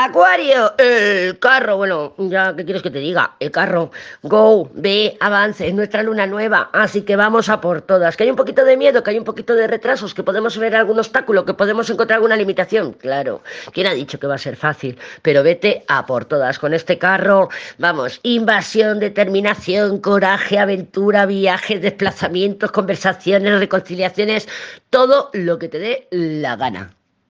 Acuario, el carro, bueno, ya, ¿qué quieres que te diga? El carro, go, ve, avance, es nuestra luna nueva, así que vamos a por todas. Que hay un poquito de miedo, que hay un poquito de retrasos, que podemos ver algún obstáculo, que podemos encontrar alguna limitación, claro. ¿Quién ha dicho que va a ser fácil? Pero vete a por todas. Con este carro, vamos, invasión, determinación, coraje, aventura, viajes, desplazamientos, conversaciones, reconciliaciones, todo lo que te dé la gana.